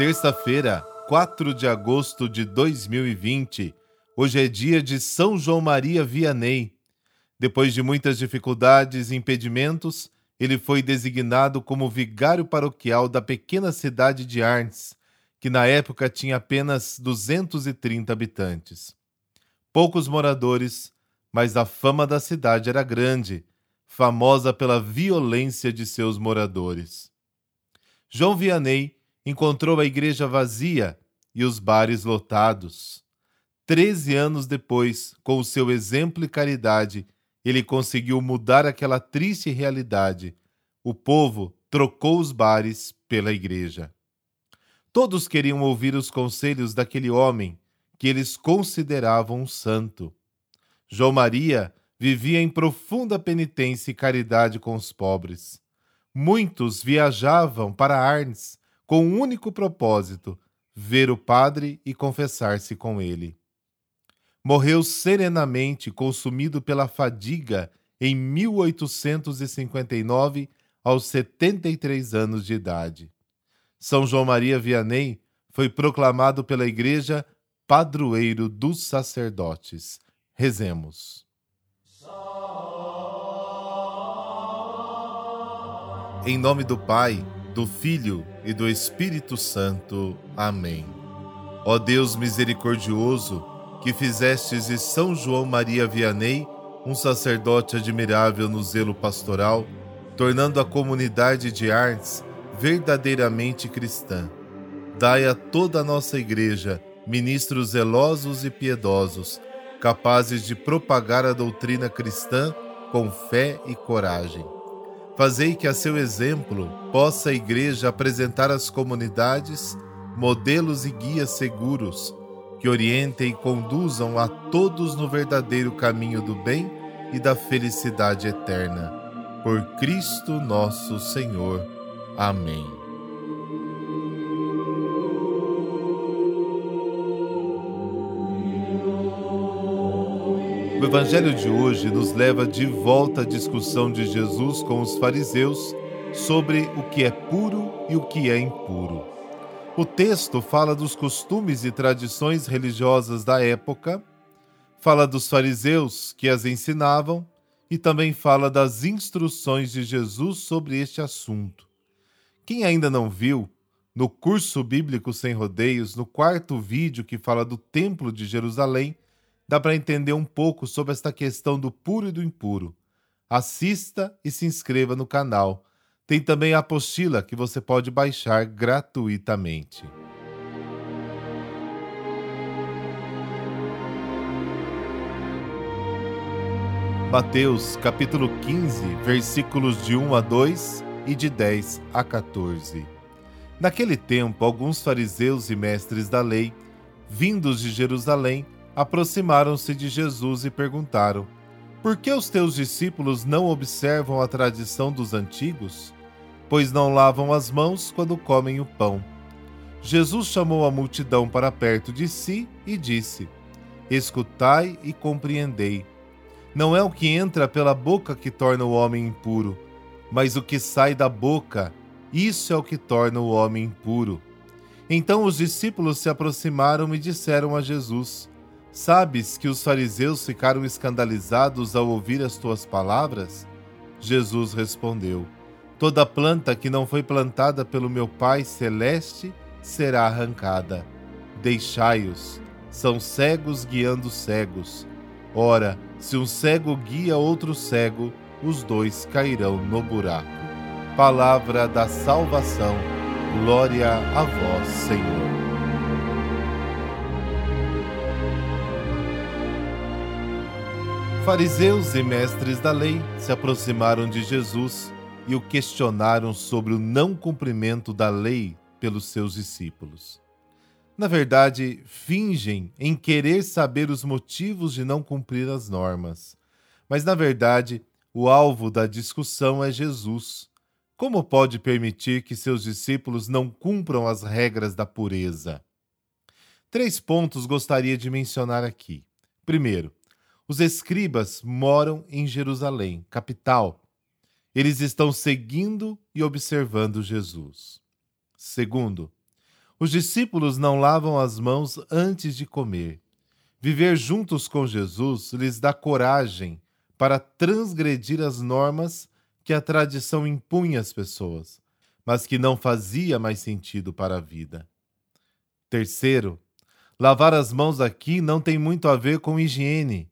Terça-feira, 4 de agosto de 2020. Hoje é dia de São João Maria Vianney. Depois de muitas dificuldades e impedimentos, ele foi designado como vigário paroquial da pequena cidade de Arns, que na época tinha apenas 230 habitantes. Poucos moradores, mas a fama da cidade era grande, famosa pela violência de seus moradores. João Vianney encontrou a igreja vazia e os bares lotados. Treze anos depois, com o seu exemplo e caridade, ele conseguiu mudar aquela triste realidade. O povo trocou os bares pela igreja. Todos queriam ouvir os conselhos daquele homem que eles consideravam um santo. João Maria vivia em profunda penitência e caridade com os pobres. Muitos viajavam para Arnes com um único propósito: ver o padre e confessar-se com ele. Morreu serenamente, consumido pela fadiga, em 1859, aos 73 anos de idade. São João Maria Vianney foi proclamado pela Igreja padroeiro dos sacerdotes. Rezemos. Em nome do Pai, do Filho e do Espírito Santo. Amém. Ó Deus misericordioso, que fizestes de São João Maria Vianney um sacerdote admirável no zelo pastoral, tornando a comunidade de Artes verdadeiramente cristã. Dai a toda a nossa Igreja ministros zelosos e piedosos, capazes de propagar a doutrina cristã com fé e coragem. Fazei que a seu exemplo possa a Igreja apresentar às comunidades modelos e guias seguros que orientem e conduzam a todos no verdadeiro caminho do bem e da felicidade eterna. Por Cristo nosso Senhor. Amém. O Evangelho de hoje nos leva de volta à discussão de Jesus com os fariseus sobre o que é puro e o que é impuro. O texto fala dos costumes e tradições religiosas da época, fala dos fariseus que as ensinavam e também fala das instruções de Jesus sobre este assunto. Quem ainda não viu, no curso bíblico sem rodeios, no quarto vídeo que fala do Templo de Jerusalém, dá para entender um pouco sobre esta questão do puro e do impuro. Assista e se inscreva no canal. Tem também a apostila que você pode baixar gratuitamente. Mateus capítulo 15, versículos de 1 a 2 e de 10 a 14. Naquele tempo, alguns fariseus e mestres da lei, vindos de Jerusalém, aproximaram-se de Jesus e perguntaram: Por que os teus discípulos não observam a tradição dos antigos? Pois não lavam as mãos quando comem o pão. Jesus chamou a multidão para perto de si e disse: Escutai e compreendei. Não é o que entra pela boca que torna o homem impuro, mas o que sai da boca, isso é o que torna o homem impuro. Então os discípulos se aproximaram e disseram a Jesus: Sabes que os fariseus ficaram escandalizados ao ouvir as tuas palavras? Jesus respondeu: Toda planta que não foi plantada pelo meu Pai celeste será arrancada. Deixai-os, são cegos guiando cegos. Ora, se um cego guia outro cego, os dois cairão no buraco. Palavra da salvação. Glória a vós, Senhor. Fariseus e mestres da lei se aproximaram de Jesus e o questionaram sobre o não cumprimento da lei pelos seus discípulos. Na verdade, fingem em querer saber os motivos de não cumprir as normas. Mas, na verdade, o alvo da discussão é Jesus. Como pode permitir que seus discípulos não cumpram as regras da pureza? Três pontos gostaria de mencionar aqui. Primeiro, os escribas moram em Jerusalém, capital. Eles estão seguindo e observando Jesus. Segundo, Os discípulos não lavam as mãos antes de comer. Viver juntos com Jesus lhes dá coragem para transgredir as normas que a tradição impunha às pessoas, mas que não fazia mais sentido para a vida. Terceiro, lavar as mãos aqui não tem muito a ver com higiene,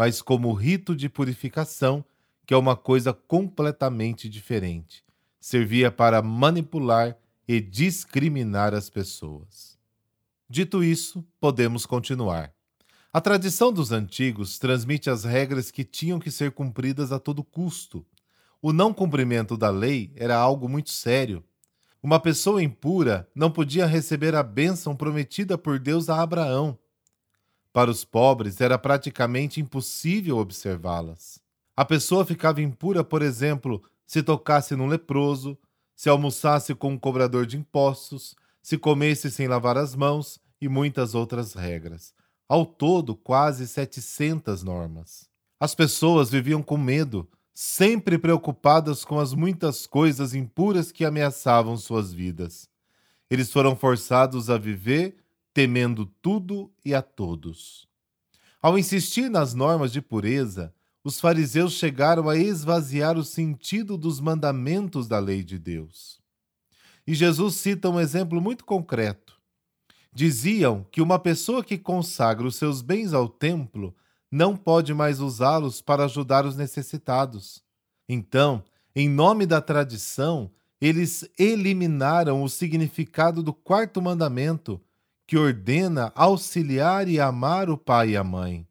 mas como rito de purificação, que é uma coisa completamente diferente. Servia para manipular e discriminar as pessoas. Dito isso, podemos continuar. A tradição dos antigos transmite as regras que tinham que ser cumpridas a todo custo. O não cumprimento da lei era algo muito sério. Uma pessoa impura não podia receber a bênção prometida por Deus a Abraão. Para os pobres era praticamente impossível observá-las. A pessoa ficava impura, por exemplo, se tocasse num leproso, se almoçasse com um cobrador de impostos, se comesse sem lavar as mãos e muitas outras regras. Ao todo, quase 700 normas. As pessoas viviam com medo, sempre preocupadas com as muitas coisas impuras que ameaçavam suas vidas. Eles foram forçados a viver temendo tudo e a todos. Ao insistir nas normas de pureza, os fariseus chegaram a esvaziar o sentido dos mandamentos da lei de Deus. E Jesus cita um exemplo muito concreto. Diziam que uma pessoa que consagra os seus bens ao templo não pode mais usá-los para ajudar os necessitados. Então, em nome da tradição, eles eliminaram o significado do quarto mandamento, que ordena auxiliar e amar o pai e a mãe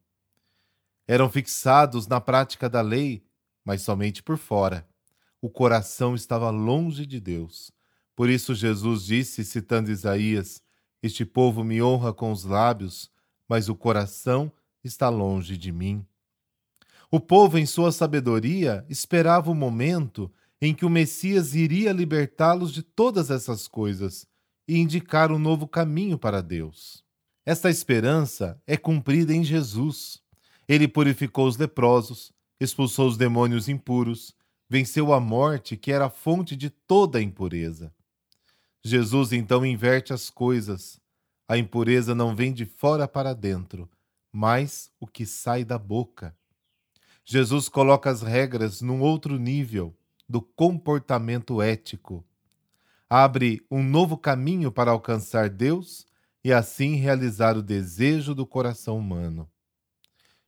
eram fixados na prática da lei, mas somente por fora. O coração estava longe de Deus. Por isso Jesus disse, citando Isaías: Este povo me honra com os lábios, mas o coração está longe de mim. O povo, em sua sabedoria, esperava o momento em que o Messias iria libertá-los de todas essas coisas e indicar um novo caminho para Deus. Esta esperança é cumprida em Jesus. Ele purificou os leprosos, expulsou os demônios impuros, venceu a morte, que era a fonte de toda a impureza. Jesus então inverte as coisas. A impureza não vem de fora para dentro, mas o que sai da boca. Jesus coloca as regras num outro nível do comportamento ético. Abre um novo caminho para alcançar Deus e assim realizar o desejo do coração humano.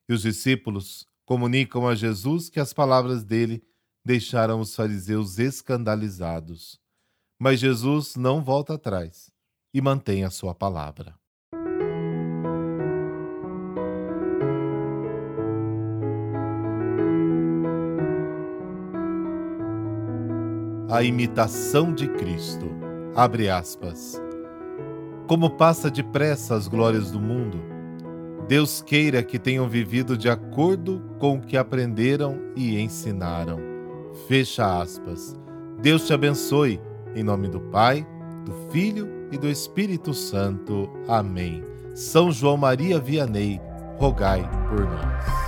E os discípulos comunicam a Jesus que as palavras dele deixaram os fariseus escandalizados. Mas Jesus não volta atrás e mantém a sua palavra. A imitação de Cristo. Abre aspas. Como passa depressa as glórias do mundo, Deus queira que tenham vivido de acordo com o que aprenderam e ensinaram. Fecha aspas. Deus te abençoe. Em nome do Pai, do Filho e do Espírito Santo. Amém. São João Maria Vianney, rogai por nós.